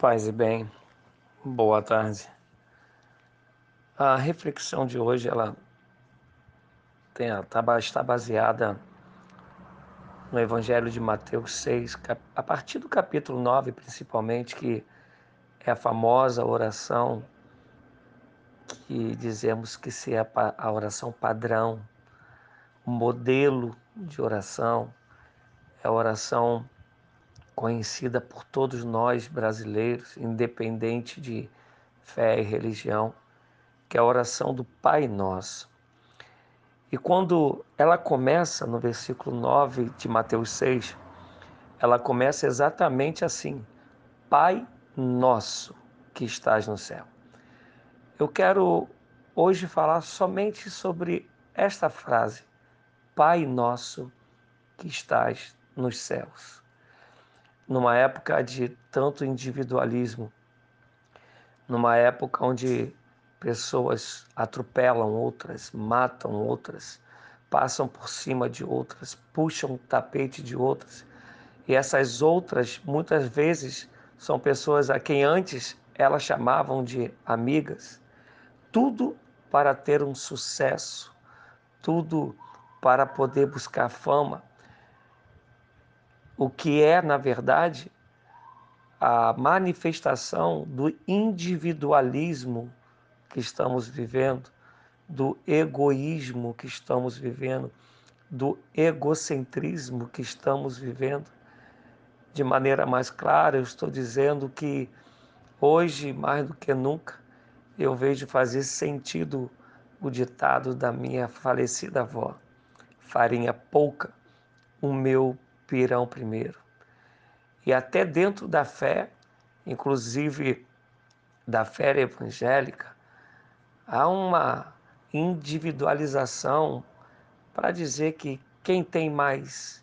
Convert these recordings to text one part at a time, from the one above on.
Paz e bem, boa tarde. A reflexão de hoje ela tem, tá, está baseada no Evangelho de Mateus 6, a partir do capítulo 9, principalmente, que é a famosa oração que dizemos que se é a oração padrão, o modelo de oração, é a oração conhecida por todos nós brasileiros, independente de fé e religião, que é a oração do Pai Nosso. E quando ela começa no versículo 9 de Mateus 6, ela começa exatamente assim: Pai Nosso que estás no céu. Eu quero hoje falar somente sobre esta frase: Pai Nosso que estás nos céus numa época de tanto individualismo, numa época onde pessoas atropelam outras, matam outras, passam por cima de outras, puxam o tapete de outras. E essas outras, muitas vezes, são pessoas a quem antes elas chamavam de amigas. Tudo para ter um sucesso, tudo para poder buscar fama, o que é, na verdade, a manifestação do individualismo que estamos vivendo, do egoísmo que estamos vivendo, do egocentrismo que estamos vivendo. De maneira mais clara, eu estou dizendo que hoje, mais do que nunca, eu vejo fazer sentido o ditado da minha falecida avó: farinha pouca, o meu pirão primeiro. E até dentro da fé, inclusive da fé evangélica, há uma individualização para dizer que quem tem mais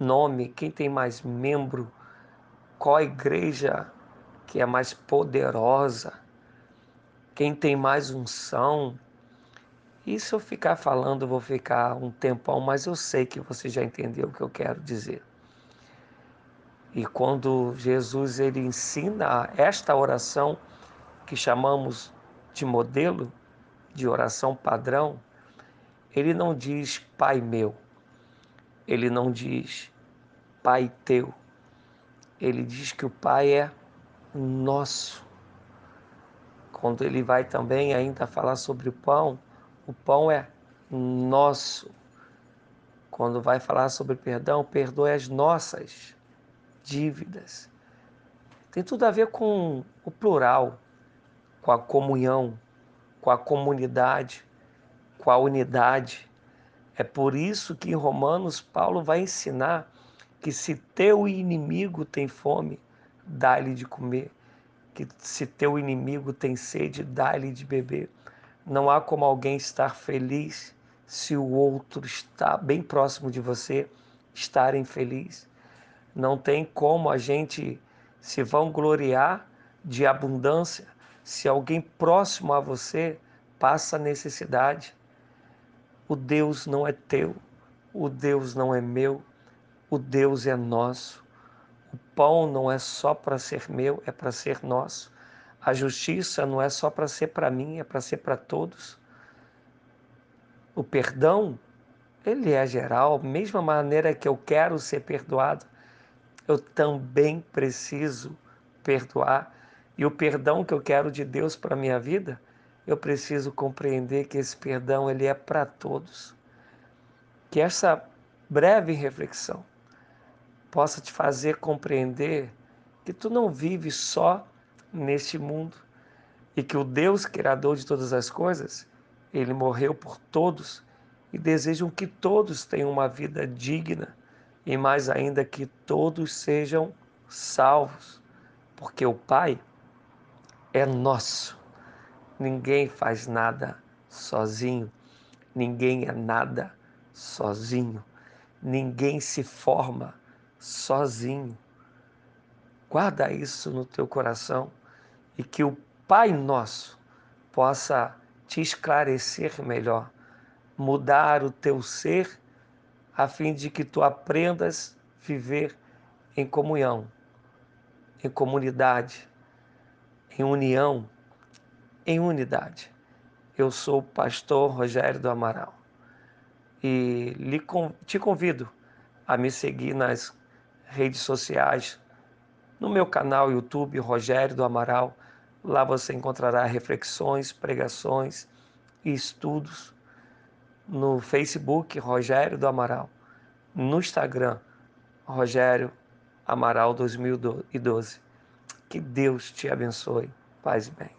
nome, quem tem mais membro, qual igreja que é mais poderosa, quem tem mais unção, e se eu ficar falando, vou ficar um tempão, mas eu sei que você já entendeu o que eu quero dizer. E quando Jesus ele ensina esta oração que chamamos de modelo, de oração padrão, ele não diz Pai meu, ele não diz Pai teu, ele diz que o Pai é nosso. Quando ele vai também ainda falar sobre o pão, o pão é nosso. Quando vai falar sobre perdão, perdoe as nossas dívidas. Tem tudo a ver com o plural, com a comunhão, com a comunidade, com a unidade. É por isso que em Romanos Paulo vai ensinar que se teu inimigo tem fome, dá-lhe de comer, que se teu inimigo tem sede, dá-lhe de beber. Não há como alguém estar feliz se o outro está bem próximo de você, estar infeliz. Não tem como a gente se vangloriar de abundância se alguém próximo a você passa necessidade. O Deus não é teu, o Deus não é meu, o Deus é nosso. O pão não é só para ser meu, é para ser nosso. A justiça não é só para ser para mim, é para ser para todos. O perdão, ele é geral, mesma maneira que eu quero ser perdoado, eu também preciso perdoar. E o perdão que eu quero de Deus para minha vida, eu preciso compreender que esse perdão ele é para todos. Que essa breve reflexão possa te fazer compreender que tu não vives só neste mundo e que o Deus criador de todas as coisas, ele morreu por todos e desejam que todos tenham uma vida digna e mais ainda que todos sejam salvos, porque o Pai é nosso. Ninguém faz nada sozinho, ninguém é nada sozinho, ninguém se forma sozinho. Guarda isso no teu coração e que o Pai Nosso possa te esclarecer melhor, mudar o teu ser, a fim de que tu aprendas viver em comunhão em comunidade, em união, em unidade. Eu sou o pastor Rogério do Amaral e te convido a me seguir nas redes sociais, no meu canal YouTube Rogério do Amaral. Lá você encontrará reflexões, pregações e estudos. No Facebook Rogério do Amaral, no Instagram Rogério Amaral 2012. Que Deus te abençoe. Paz e bem.